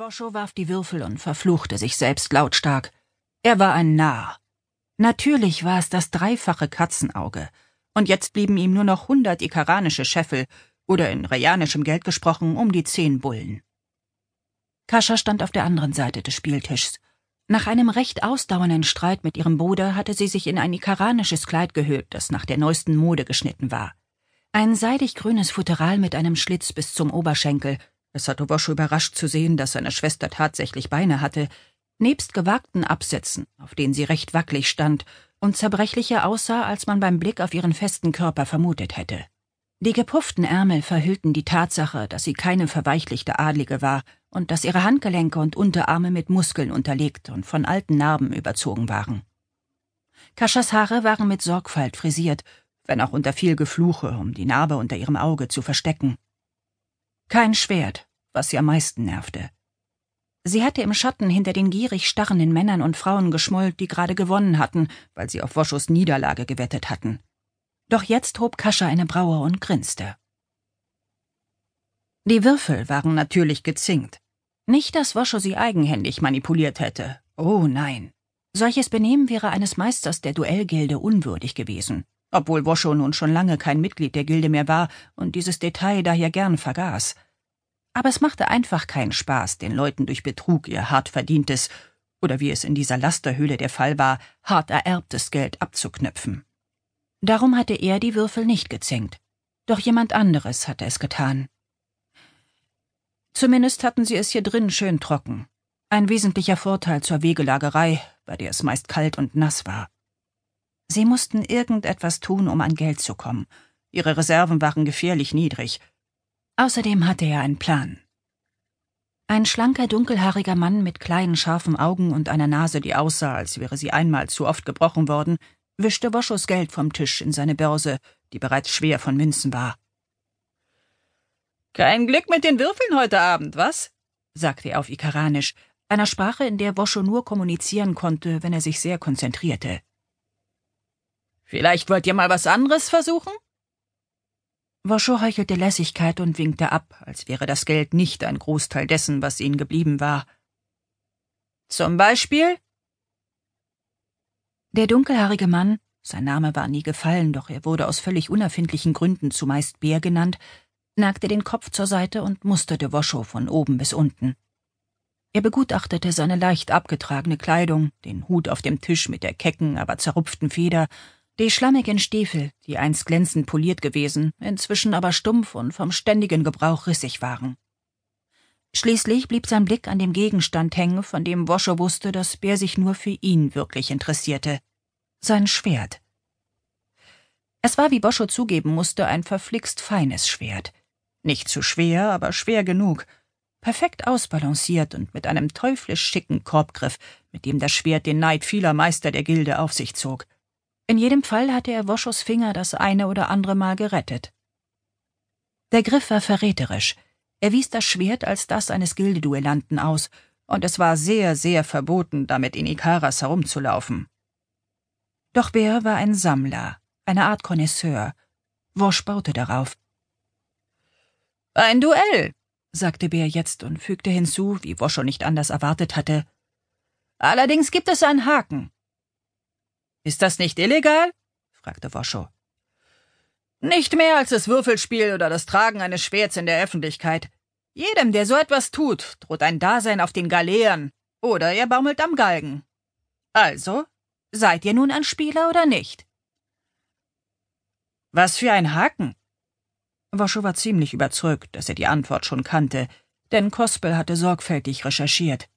Woscho warf die Würfel und verfluchte sich selbst lautstark. Er war ein Narr. Natürlich war es das dreifache Katzenauge, und jetzt blieben ihm nur noch hundert ikaranische Scheffel, oder in rejanischem Geld gesprochen um die zehn Bullen. Kascha stand auf der anderen Seite des Spieltischs. Nach einem recht ausdauernden Streit mit ihrem Bruder hatte sie sich in ein ikaranisches Kleid gehüllt, das nach der neuesten Mode geschnitten war. Ein seidig grünes Futteral mit einem Schlitz bis zum Oberschenkel, es hatte Woscho überrascht zu sehen, dass seine Schwester tatsächlich Beine hatte, nebst gewagten Absätzen, auf denen sie recht wackelig stand und zerbrechlicher aussah, als man beim Blick auf ihren festen Körper vermutet hätte. Die gepufften Ärmel verhüllten die Tatsache, dass sie keine verweichlichte Adlige war und dass ihre Handgelenke und Unterarme mit Muskeln unterlegt und von alten Narben überzogen waren. Kaschas Haare waren mit Sorgfalt frisiert, wenn auch unter viel Gefluche, um die Narbe unter ihrem Auge zu verstecken. Kein Schwert, was sie am meisten nervte. Sie hatte im Schatten hinter den gierig starrenden Männern und Frauen geschmollt, die gerade gewonnen hatten, weil sie auf Woschos Niederlage gewettet hatten. Doch jetzt hob Kascha eine Braue und grinste. Die Würfel waren natürlich gezinkt. Nicht, dass Woscho sie eigenhändig manipuliert hätte. Oh nein. Solches Benehmen wäre eines Meisters der Duellgilde unwürdig gewesen obwohl Woscho nun schon lange kein Mitglied der Gilde mehr war und dieses Detail daher gern vergaß. Aber es machte einfach keinen Spaß, den Leuten durch Betrug ihr hart verdientes, oder wie es in dieser Lasterhöhle der Fall war, hart ererbtes Geld abzuknöpfen. Darum hatte er die Würfel nicht gezinkt, doch jemand anderes hatte es getan. Zumindest hatten sie es hier drin schön trocken. Ein wesentlicher Vorteil zur Wegelagerei, bei der es meist kalt und nass war. Sie mussten irgendetwas tun, um an Geld zu kommen. Ihre Reserven waren gefährlich niedrig. Außerdem hatte er einen Plan. Ein schlanker, dunkelhaariger Mann mit kleinen, scharfen Augen und einer Nase, die aussah, als wäre sie einmal zu oft gebrochen worden, wischte Woschos Geld vom Tisch in seine Börse, die bereits schwer von Münzen war. Kein Glück mit den Würfeln heute Abend, was? sagte er auf Ikaranisch, einer Sprache, in der Woscho nur kommunizieren konnte, wenn er sich sehr konzentrierte. Vielleicht wollt ihr mal was anderes versuchen? Woscho heuchelte Lässigkeit und winkte ab, als wäre das Geld nicht ein Großteil dessen, was ihnen geblieben war. Zum Beispiel? Der dunkelhaarige Mann, sein Name war nie gefallen, doch er wurde aus völlig unerfindlichen Gründen zumeist Bär genannt, neigte den Kopf zur Seite und musterte Woscho von oben bis unten. Er begutachtete seine leicht abgetragene Kleidung, den Hut auf dem Tisch mit der kecken, aber zerrupften Feder die schlammigen Stiefel, die einst glänzend poliert gewesen, inzwischen aber stumpf und vom ständigen Gebrauch rissig waren. Schließlich blieb sein Blick an dem Gegenstand hängen, von dem Woscho wusste, dass Bär sich nur für ihn wirklich interessierte. Sein Schwert. Es war, wie Boscho zugeben musste, ein verflixt feines Schwert. Nicht zu schwer, aber schwer genug. Perfekt ausbalanciert und mit einem teuflisch schicken Korbgriff, mit dem das Schwert den Neid vieler Meister der Gilde auf sich zog. In jedem Fall hatte er Woschos Finger das eine oder andere Mal gerettet. Der Griff war verräterisch. Er wies das Schwert als das eines Gildeduellanten aus, und es war sehr, sehr verboten, damit in Ikaras herumzulaufen. Doch Bär war ein Sammler, eine Art Connoisseur. Wosch baute darauf. Ein Duell, sagte Bär jetzt und fügte hinzu, wie Woscho nicht anders erwartet hatte. Allerdings gibt es einen Haken. Ist das nicht illegal? fragte Woscho. Nicht mehr als das Würfelspiel oder das Tragen eines Schwerts in der Öffentlichkeit. Jedem, der so etwas tut, droht ein Dasein auf den Galeeren oder er baumelt am Galgen. Also, seid ihr nun ein Spieler oder nicht? Was für ein Haken? Woscho war ziemlich überzeugt, dass er die Antwort schon kannte, denn Kospel hatte sorgfältig recherchiert.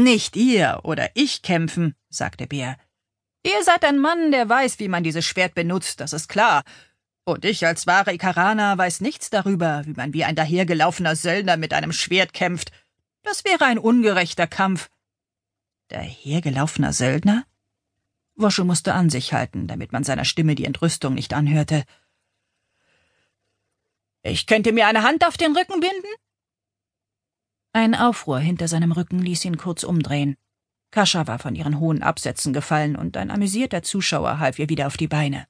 Nicht ihr oder ich kämpfen, sagte Bär. Ihr seid ein Mann, der weiß, wie man dieses Schwert benutzt, das ist klar. Und ich als wahre Ikarana weiß nichts darüber, wie man wie ein dahergelaufener Söldner mit einem Schwert kämpft. Das wäre ein ungerechter Kampf. Dahergelaufener Söldner? Wosche musste an sich halten, damit man seiner Stimme die Entrüstung nicht anhörte. Ich könnte mir eine Hand auf den Rücken binden? Ein Aufruhr hinter seinem Rücken ließ ihn kurz umdrehen. Kascha war von ihren hohen Absätzen gefallen und ein amüsierter Zuschauer half ihr wieder auf die Beine.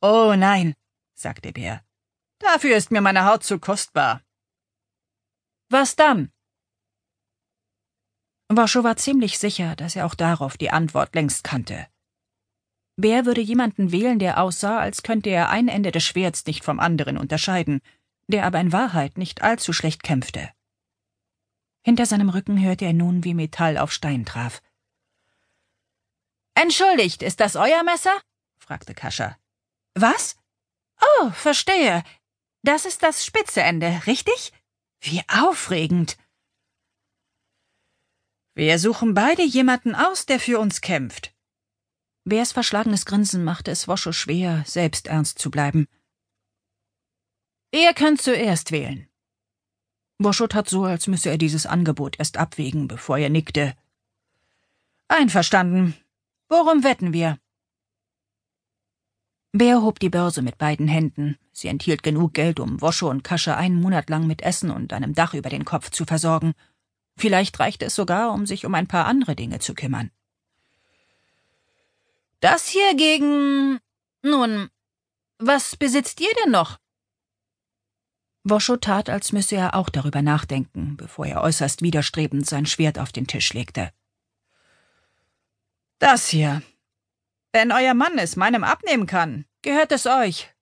Oh nein, sagte Bär. Dafür ist mir meine Haut zu kostbar. Was dann? Wascho war ziemlich sicher, dass er auch darauf die Antwort längst kannte. Bär würde jemanden wählen, der aussah, als könnte er ein Ende des Schwerts nicht vom anderen unterscheiden, der aber in Wahrheit nicht allzu schlecht kämpfte. Hinter seinem Rücken hörte er nun, wie Metall auf Stein traf. Entschuldigt, ist das euer Messer? fragte Kascha. Was? Oh, verstehe. Das ist das spitze Ende, richtig? Wie aufregend. Wir suchen beide jemanden aus, der für uns kämpft. Bärs verschlagenes Grinsen machte es Woscho schwer, selbst ernst zu bleiben. Ihr könnt zuerst wählen. Woscho tat so, als müsse er dieses Angebot erst abwägen, bevor er nickte. Einverstanden. Worum wetten wir? Bär hob die Börse mit beiden Händen. Sie enthielt genug Geld, um Woscho und Kasche einen Monat lang mit Essen und einem Dach über den Kopf zu versorgen. Vielleicht reichte es sogar, um sich um ein paar andere Dinge zu kümmern. Das hier gegen. Nun, was besitzt ihr denn noch? Woscho tat, als müsse er auch darüber nachdenken, bevor er äußerst widerstrebend sein Schwert auf den Tisch legte. Das hier. Wenn euer Mann es meinem abnehmen kann, gehört es euch.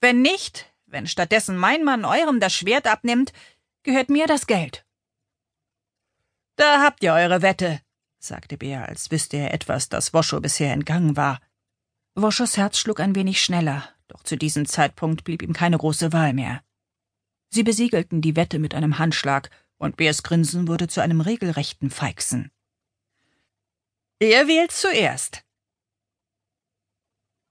Wenn nicht, wenn stattdessen mein Mann eurem das Schwert abnimmt, gehört mir das Geld. Da habt ihr eure Wette, sagte Bär, als wüsste er etwas, das Woscho bisher entgangen war. Woschos Herz schlug ein wenig schneller, doch zu diesem Zeitpunkt blieb ihm keine große Wahl mehr. Sie besiegelten die Wette mit einem Handschlag, und Bärs Grinsen wurde zu einem regelrechten Feixen. Ihr wählt zuerst.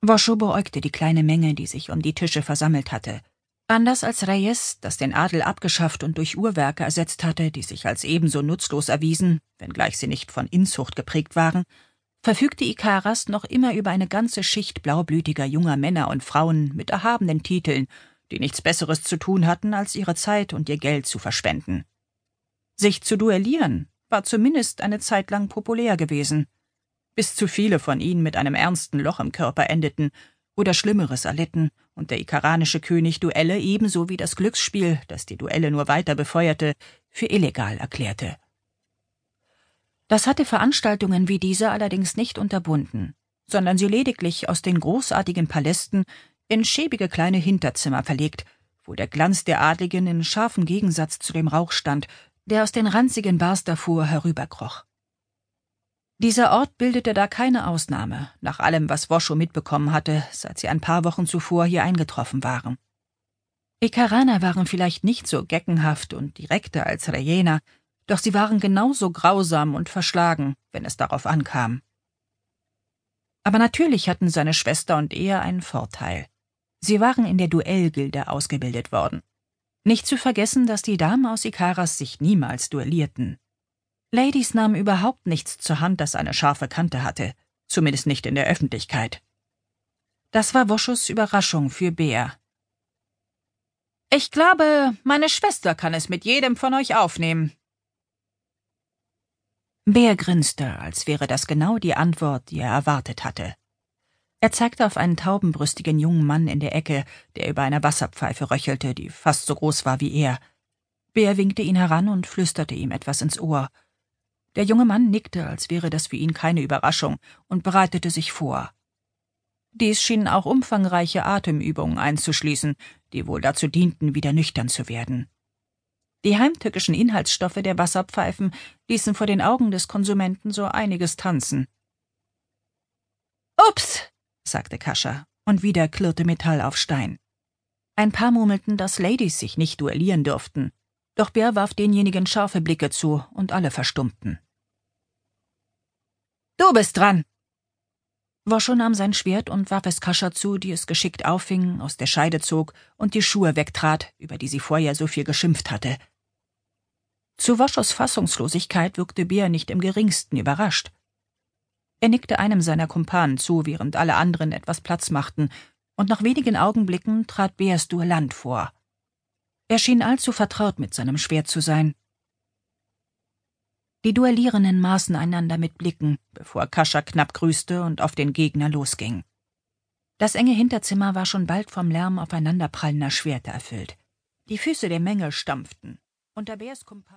Woscho beäugte die kleine Menge, die sich um die Tische versammelt hatte. Anders als Reyes, das den Adel abgeschafft und durch Uhrwerke ersetzt hatte, die sich als ebenso nutzlos erwiesen, wenngleich sie nicht von Inzucht geprägt waren, verfügte Ikaras noch immer über eine ganze Schicht blaublütiger junger Männer und Frauen mit erhabenen Titeln, die nichts Besseres zu tun hatten, als ihre Zeit und ihr Geld zu verschwenden. Sich zu duellieren war zumindest eine Zeit lang populär gewesen, bis zu viele von ihnen mit einem ernsten Loch im Körper endeten oder Schlimmeres erlitten und der ikaranische König Duelle ebenso wie das Glücksspiel, das die Duelle nur weiter befeuerte, für illegal erklärte. Das hatte Veranstaltungen wie diese allerdings nicht unterbunden, sondern sie lediglich aus den großartigen Palästen in schäbige kleine Hinterzimmer verlegt, wo der Glanz der Adligen in scharfem Gegensatz zu dem Rauch stand, der aus den ranzigen Bars davor herüberkroch. Dieser Ort bildete da keine Ausnahme, nach allem, was Woscho mitbekommen hatte, seit sie ein paar Wochen zuvor hier eingetroffen waren. Ekaraner waren vielleicht nicht so geckenhaft und direkter als Rejena, doch sie waren genauso grausam und verschlagen, wenn es darauf ankam. Aber natürlich hatten seine Schwester und er einen Vorteil. Sie waren in der Duellgilde ausgebildet worden. Nicht zu vergessen, dass die Damen aus Ikaras sich niemals duellierten. Ladies nahmen überhaupt nichts zur Hand, das eine scharfe Kante hatte, zumindest nicht in der Öffentlichkeit. Das war Woschus Überraschung für Bea. Ich glaube, meine Schwester kann es mit jedem von euch aufnehmen. Bär grinste, als wäre das genau die Antwort, die er erwartet hatte. Er zeigte auf einen taubenbrüstigen jungen Mann in der Ecke, der über einer Wasserpfeife röchelte, die fast so groß war wie er. Bär winkte ihn heran und flüsterte ihm etwas ins Ohr. Der junge Mann nickte, als wäre das für ihn keine Überraschung, und bereitete sich vor. Dies schienen auch umfangreiche Atemübungen einzuschließen, die wohl dazu dienten, wieder nüchtern zu werden. Die heimtückischen Inhaltsstoffe der Wasserpfeifen ließen vor den Augen des Konsumenten so einiges tanzen. Ups, sagte Kascha, und wieder klirrte Metall auf Stein. Ein paar murmelten, dass Ladies sich nicht duellieren dürften, doch Bär warf denjenigen scharfe Blicke zu, und alle verstummten. Du bist dran! Woscho nahm sein Schwert und warf es Kascha zu, die es geschickt auffing, aus der Scheide zog und die Schuhe wegtrat, über die sie vorher so viel geschimpft hatte. Zu Woschos Fassungslosigkeit wirkte Bär nicht im geringsten überrascht. Er nickte einem seiner Kumpanen zu, während alle anderen etwas Platz machten, und nach wenigen Augenblicken trat Beers Duellant vor. Er schien allzu vertraut mit seinem Schwert zu sein. Die Duellierenden maßen einander mit Blicken, bevor Kascha knapp grüßte und auf den Gegner losging. Das enge Hinterzimmer war schon bald vom Lärm aufeinanderprallender Schwerter erfüllt. Die Füße der Menge stampften. Unter Bärs Kumpan